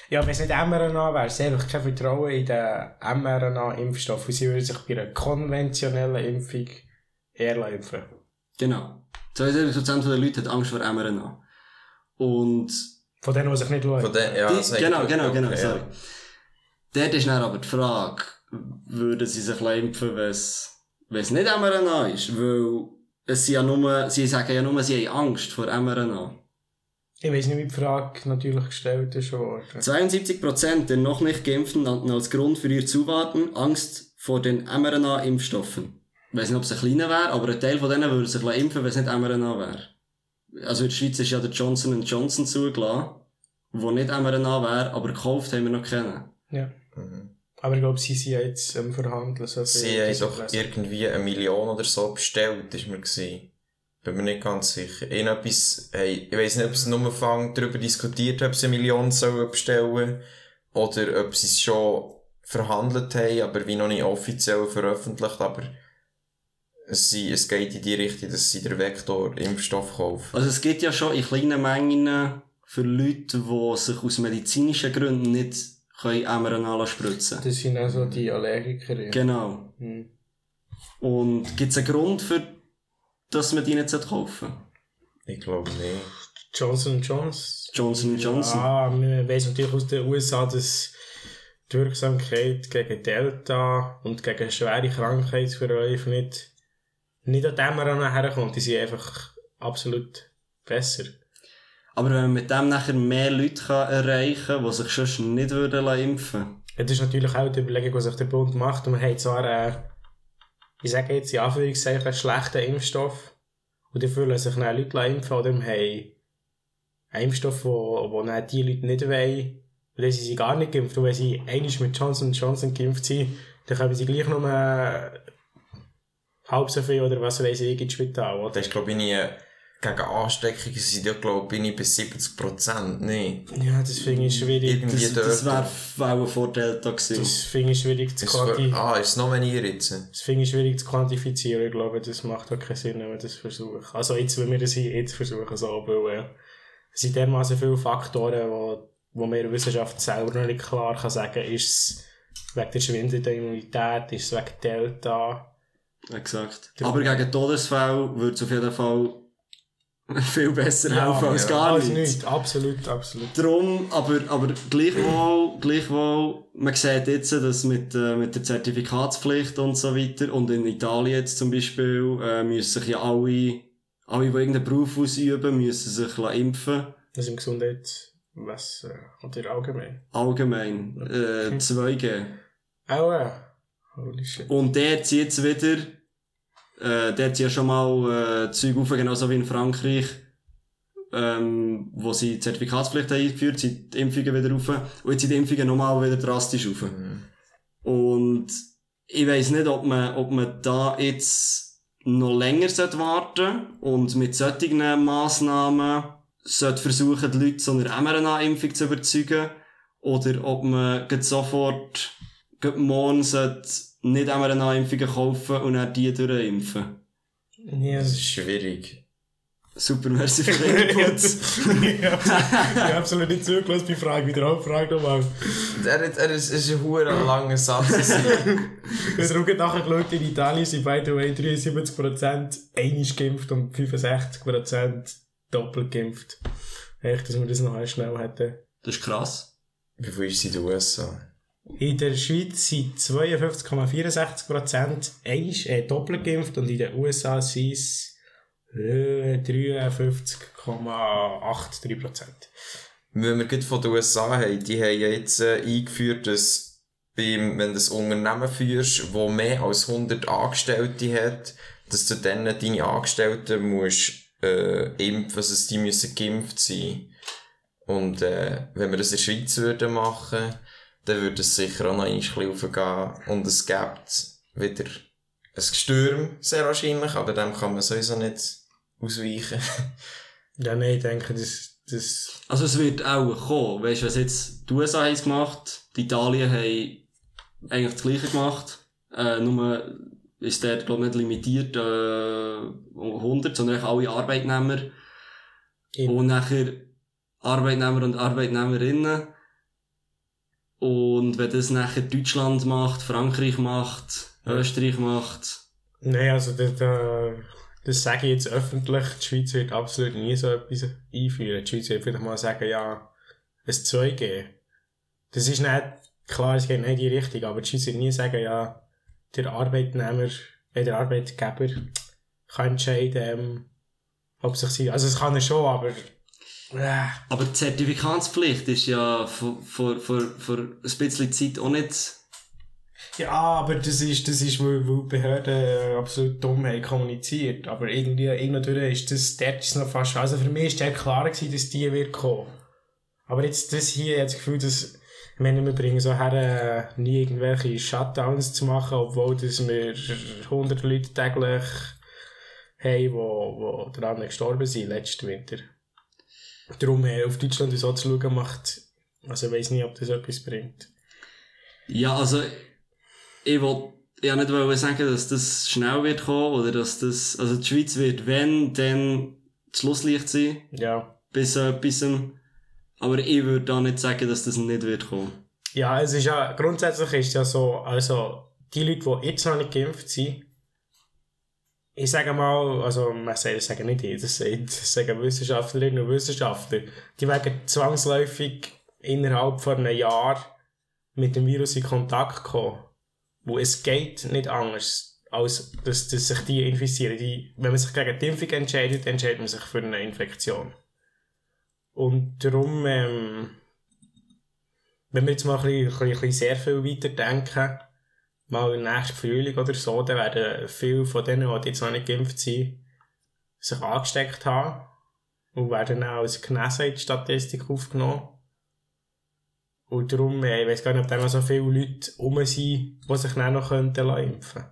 Ja, wenn es nicht mRNA wäre, sie einfach kein Vertrauen in den mRNA-Impfstoff und sie würden sich bei einer konventionellen Impfung eher impfen. Genau. 72% der Leute hat Angst vor mRNA. Und Von denen, die sich nicht schauen. Von den, ja, die, genau, genau, genau, okay, sorry. Dort ist dann aber die Frage, würden sie sich impfen, wenn es wenn es nicht mRNA ist? Weil es ja nur, sie sagen ja nur, sie haben Angst vor mRNA. Ich weiß nicht, wie die Frage natürlich gestellt ist worden. 72% der noch nicht Geimpften nannten als Grund für ihr Zuwarten Angst vor den mRNA-Impfstoffen. ich weiss nicht, ob es ein kleiner wäre, aber ein Teil von denen würde sich impfen, wenn es nicht mRNA wäre. Also in der Schweiz ist ja der Johnson Johnson zugelassen, wo nicht mRNA wäre, aber gekauft haben wir noch keinen. Ja. Aber ich glaube, sie sind jetzt am Verhandeln. So Sie haben doch gelesen. irgendwie eine Million oder so bestellt, ist mir gewesen. Bin mir nicht ganz sicher. Irgendetwas, hey, ich weiss nicht, ob sie nur Anfang darüber diskutiert haben, ob sie eine Million sollen bestellen oder ob sie es schon verhandelt haben, aber wie noch nicht offiziell veröffentlicht, aber sie, es geht in die Richtung, dass sie den Vektor Impfstoff kaufen. Also es gibt ja schon in kleinen Mengen für Leute, die sich aus medizinischen Gründen nicht können mRNA spritzen. Das sind also die Allergiker. Ja. Genau. Hm. Und gibt es einen Grund für, dass man die nicht kaufen sollte? Ich glaube nicht. Johnson Johnson. Johnson Johnson. Ah, man weiss natürlich aus den USA, dass die Wirksamkeit gegen Delta und gegen schwere Krankheitsverläufe nicht, nicht an dem ran herkommt. Die sind einfach absolut besser. Aber wenn man mit dem nachher mehr Leute kann erreichen kann, die sich sonst nicht würden impfen Ja, Das ist natürlich auch die Überlegung, die sich der Bund macht. Und man hat zwar, äh, ich sage jetzt in Anführungszeichen, einen schlechten Impfstoff. Und dafür lassen sich dann Leute impfen oder wir haben einen Impfstoff, wo, wo dann die Leute nicht wollen. Und dann sind sie gar nicht geimpft. Und wenn sie einmal mit Johnson Johnson geimpft sind, dann können sie gleich nur äh, halb so viel oder was weiß ich ins Spital. Oder? Das ist, glaube ich, nie, gegen Ansteckungen sind ja, glaube ich, bei 70%, nee. Ja, das finde ich schwierig. Irgendwie Das, das wäre auch ein Vorteil da gewesen. Das finde ich schwierig zu quantifizieren. ah, ist es noch weniger jetzt? Das finde ich schwierig zu quantifizieren. Ich glaube, das macht auch keinen Sinn, wenn man das versucht. Also jetzt, wenn wir das hier jetzt versuchen, so, weil äh, es sind dermaßen viele Faktoren, wo, wo mir die Wissenschaft selber noch nicht klar kann sagen, ist es wegen der schwindenden Immunität, ist es wegen Delta. Exakt. Aber gegen Todesfälle würde es auf jeden Fall viel besser Ja, helfen als ja. gar nichts. nichts. Absolut, absolut. Drum, aber, aber gleichwohl, gleichwohl, man sieht jetzt, dass mit, äh, mit der Zertifikatspflicht und so weiter, und in Italien jetzt zum Beispiel, äh, müssen sich ja alle, alle, die irgendeinen Beruf ausüben, müssen sich impfen. Also im Gesundheit, was, äh, oder allgemein. Allgemein. Äh, 2G. Auch, äh, holy shit. Und der zieht jetzt wieder, äh, der hat ja schon mal, äh, Zeug auf, genauso wie in Frankreich, ähm, wo sie die Zertifikatspflicht haben eingeführt, sind die Impfungen wieder rauf, und jetzt sind die Impfungen nochmal wieder drastisch rauf. Mhm. Und ich weiss nicht, ob man, ob man da jetzt noch länger sollte warten und mit solchen Massnahmen sollte versuchen, die Leute zu einer mRNA-Impfung zu überzeugen oder ob man sofort morgen sollte nicht mRNA-Impfungen kaufen und dann die durchimpfen. Ja, Das ist schwierig. Super, merci für den Input. ich habe absolut nicht zugelassen bei Frage, wieder Hauptfrage nochmal. Er, hat- er ist, ist ein hoher langer Satz. Ich habe nachher geschaut, in Italien sind by the way 73% einig geimpft und 65% doppelt geimpft. Echt, dass wir das noch schnell hätten. Das ist krass. Wie viel ist es in den USA? In der Schweiz sind 52,64% einig, äh, doppelt geimpft und in den USA sind es äh, 53,83%. Wenn wir gerade von den USA haben, die haben jetzt äh, eingeführt, dass beim, wenn du ein Unternehmen führst, das mehr als 100 Angestellte hat, dass du dann deine Angestellten musst, äh, impfen, also die müssen geimpft sein. Und äh, wenn wir das in der Schweiz würden machen, dann würde es sicher auch noch ein bisschen raufgehen. Und es gibt wieder ein Gestürm, sehr wahrscheinlich, aber dem kann man sowieso nicht ausweichen. Ja, nein, ich denke, das, das, Also es wird auch kommen. Weißt du, was jetzt die USA haben es gemacht, die Italien haben eigentlich das Gleiche gemacht. Äh, nur ist der, glaube ich, nicht limitiert äh, um 100, sondern eigentlich alle Arbeitnehmer. in, Und nachher Arbeitnehmer und Arbeitnehmerinnen. Und wenn das nachher Deutschland macht, Frankreich macht, Österreich macht, Nein, also das, das, das sage ich jetzt öffentlich. Die Schweiz wird absolut nie so etwas einführen. Die Schweiz wird vielleicht mal sagen, ja, ein 2G. Das ist nicht, klar, es geht nicht in die Richtung, aber die Schweiz wird nie sagen, ja, der Arbeitnehmer, äh, der Arbeitgeber kann entscheiden, ähm, ob sich sie, also es kann er schon, aber, Aber die Zertifikatspflicht ist ja vor, vor, vor, vor ein bisschen Zeit auch nicht Ja, aber das ist, das ist, weil, weil die Behörden äh, absolut dumm haben kommuniziert. Aber irgendwie, irgendwann ist das, dort ist noch fast, also für mich ist der klar gewesen, dass die wird kommen. Aber jetzt, das hier, ich das Gefühl, dass, ich meine, wir bringen so her, äh, nie irgendwelche Shutdowns zu machen, obwohl, dass wir 100 Leute täglich haben, wo, wo daran gestorben sind, letzten Winter. Darum, äh, auf Deutschland so zu schauen, macht, also ich weiss nicht, ob das etwas bringt. Ja, also, ich wollte ja nicht wollen sagen, dass das schnell wird kommen, oder dass das, also die Schweiz wird, wenn, dann das Schlusslicht sein, Ja. bis so etwas. Aber ich würde da nicht sagen, dass das nicht wird kommen. Ja, es ist ja, grundsätzlich ist ja so, also, die Leute, die jetzt noch nicht geimpft sind, ich sage mal, also, man sagt, sagen nicht ich, das sagen, Wissenschaftlerinnen und Wissenschaftler, die werden zwangsläufig innerhalb von einem Jahr mit dem Virus in Kontakt kommen. Wo es geht nicht anders, als dass, dass sich die infizieren. Die, wenn man sich gegen die Impfung entscheidet, entscheidet man sich für eine Infektion. Und darum, ähm, wenn wir jetzt mal ein bisschen, ein bisschen, sehr viel weiter denken, mal im nächsten Frühling oder so, dann werden viele von denen, die jetzt noch nicht geimpft sind, sich angesteckt haben und werden auch als genesen in die Statistik aufgenommen. Und darum, äh, ich weiss gar nicht, ob da noch so viele Leute rum sind, die sich dann noch könnten impfen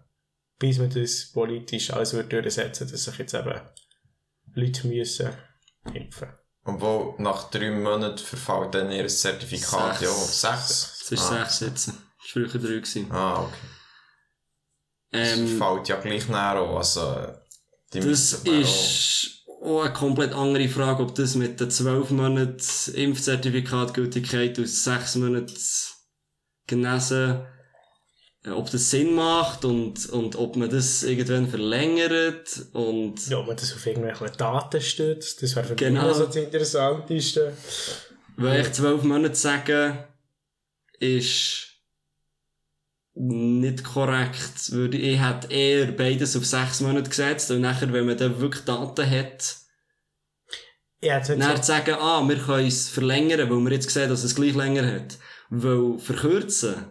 Bis man das politisch alles wird durchsetzen dass sich jetzt eben Leute müssen impfen Obwohl, nach drei Monaten verfällt dann ihr Zertifikat, Sechs. ja. Sechs? Es ist ah. sechs jetzt. Es war früher drei. Gewesen. Ah, okay. Ähm, verfällt ja gleich näher auch, also, die das ist auch eine komplett andere Frage, ob das mit den 12 Monaten Impfzertifikatgültigkeit aus 6 Monaten genesen, äh, ob das Sinn macht und, und ob man das irgendwann verlängert und Ja, ob man das auf irgendwelche Daten stützt, das wäre für Genau. mich also das Interessanteste. Weil ich zwölf Monate sagen, ist nicht korrekt. Würde ich hätte eher beides auf sechs Monate gesetzt und nachher, wenn man dann wirklich Daten hat, Ja, dann so, zu sagen, ah, wir können es verlängern, weil wir jetzt sehen, dass es gleich länger hat. Weil verkürzen,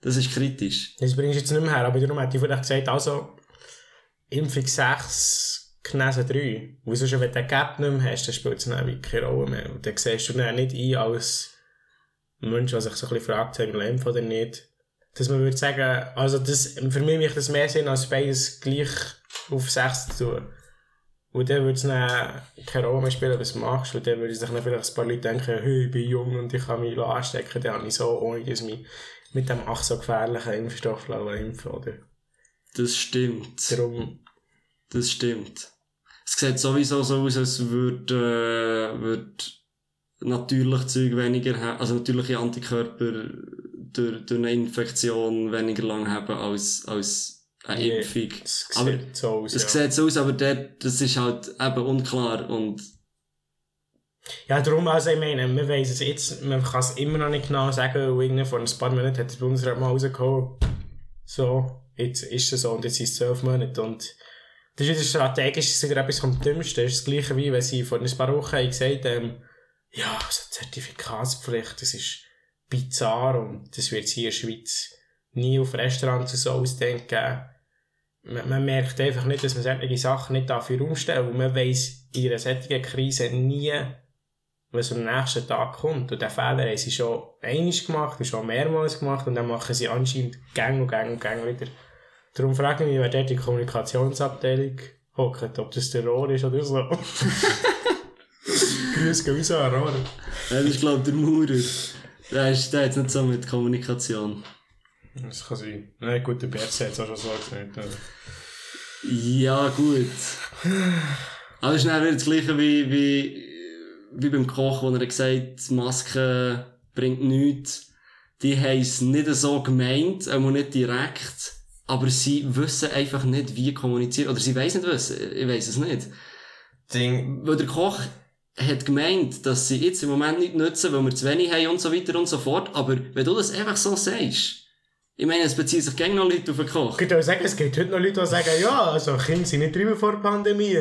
das ist kritisch. das bringst du jetzt nicht mehr her, aber darum hätte ich vielleicht gesagt, also, Impfung 6, Genesen 3. Weil sonst, wenn du den Gap nicht mehr hast, dann spielt es dann wirklich keine Rolle mehr. Und dann siehst du dann nicht ein als Mensch, der sich so ein bisschen fragt, soll ich impfen oder nicht. Dass man würde sagen, also das, für mich macht das mehr Sinn, als beides gleich auf 6 zu tun. Und dann würde es dann keine Rolle mehr spielen, was du machst. Und dann würde sich dann vielleicht ein paar Leute denken, hey, ich bin jung und ich kann mich anstecken. Dann habe ich so, ohne dass ich mich mit dem ach so gefährlichen Impfstoff impfen oder? Das stimmt. Darum, Das stimmt. Es sieht sowieso so aus, als würde, äh, würd natürlich Zeug weniger haben, also natürliche Antikörper durch, durch eine Infektion weniger lang haben als, als eine Nee, Impfung. es sieht Aber so aus, Es ja. sieht so aus, aber dort, das ist halt eben unklar und Ja, darum, also ich meine, man weiss es jetzt, man kann es immer noch nicht genau sagen, weil vor ein paar Monaten hat der Bundesrat mal rausgehauen, so, jetzt ist es so und jetzt sind es zwölf Monate und das ist wieder strategisch das ist wieder etwas vom Dümmsten. Das ist das gleiche wie, wenn sie vor ein paar Wochen haben gesagt ähm, ja, also Zertifikatspflicht, das ist bizarr und das wird es hier in der Schweiz nie auf Restaurants und so ausdenken geben. Man, man merkt einfach nicht, dass man solche Sachen nicht dafür umstellen und man weiss in einer solchen Krise nie, was am nächsten Tag kommt. Und den Fehler haben sie schon einmal gemacht und schon mehrmals gemacht und dann machen sie anscheinend gang und gang und gang wieder. Darum frage ich mich, wer dort die Kommunikationsabteilung hockt, ob das der Rohr ist oder so. Grüß gehen raus an Rohr. ja, das ist glaube ich der Maurer. Der ist, der hat nicht so mit Kommunikation. Das kann sein. Nein, gut, der Berz hat es auch schon so gesagt. ja. Ja, gut. Aber es ist dann wieder das gleiche wie, wie, wie beim Koch, wo er gesagt hat, Maske bringt nichts. Die haben es nicht so gemeint, auch nicht direkt. Aber sie wissen einfach nicht, wie kommunizieren. Oder sie weiss nicht wissen. Ich weiss es nicht. Ding, Weil der Koch hat gemeint, dass sie jetzt im Moment nicht nutzen, weil wir zu wenig haben und so weiter und so fort. Aber wenn du das einfach so sagst, ich meine, es beziehen sich gerne noch Leute auf den Koch. Ich würde auch sagen, es gibt heute noch Leute, die sagen, ja, also Kinder sind nicht drüber vor der Pandemie,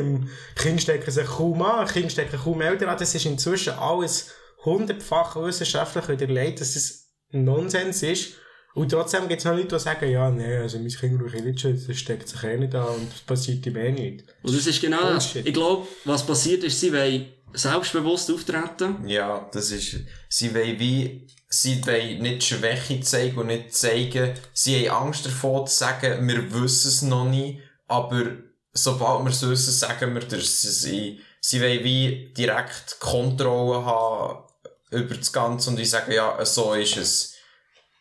Kinder stecken sich kaum an, Kinder stecken kaum Eltern an. Das ist inzwischen alles hundertfach wissenschaftlich widerlegt, dass es Nonsens ist. Und trotzdem gibt es noch Leute, die sagen, ja, nee, also mein Kind brauche ich nicht schützen, das steckt sich eh nicht an und das passiert ihm eh nicht. Und das ist genau. Bullshit. Ich glaube, was passiert ist, sie wollen selbstbewusst auftreten. Ja, das ist, sie wollen wie, sie wollen nicht Schwäche zeigen und nicht zeigen, sie haben Angst davor zu sagen, wir wissen es noch nicht, aber sobald wir es wissen, sagen wir das. Sie, sie wollen wie direkt Kontrolle haben über das Ganze und ich sage, ja, so ist es.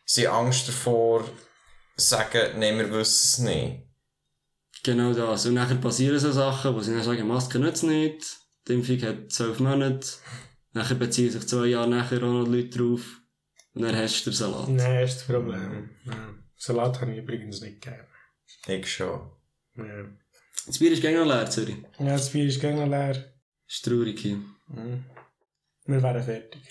Sie haben Angst davor, sagen, nein, wir wissen es nicht. Genau das. Und nachher passieren so Sachen, wo sie dann sagen, Maske nützt nicht, die Impfung hat zwölf Monate, nachher beziehen sich zwei Jahre nachher auch noch Leute drauf, und dann hast du den Salat. Nein, das ist das Problem. Ja. Salat habe ich übrigens nicht gegeben. Ich schon. Ja, Das Bier ist gegen noch leer, Zürich. ja das Bier ist gerne leer. Ist traurig hier. Mhm. Wir wären fertig.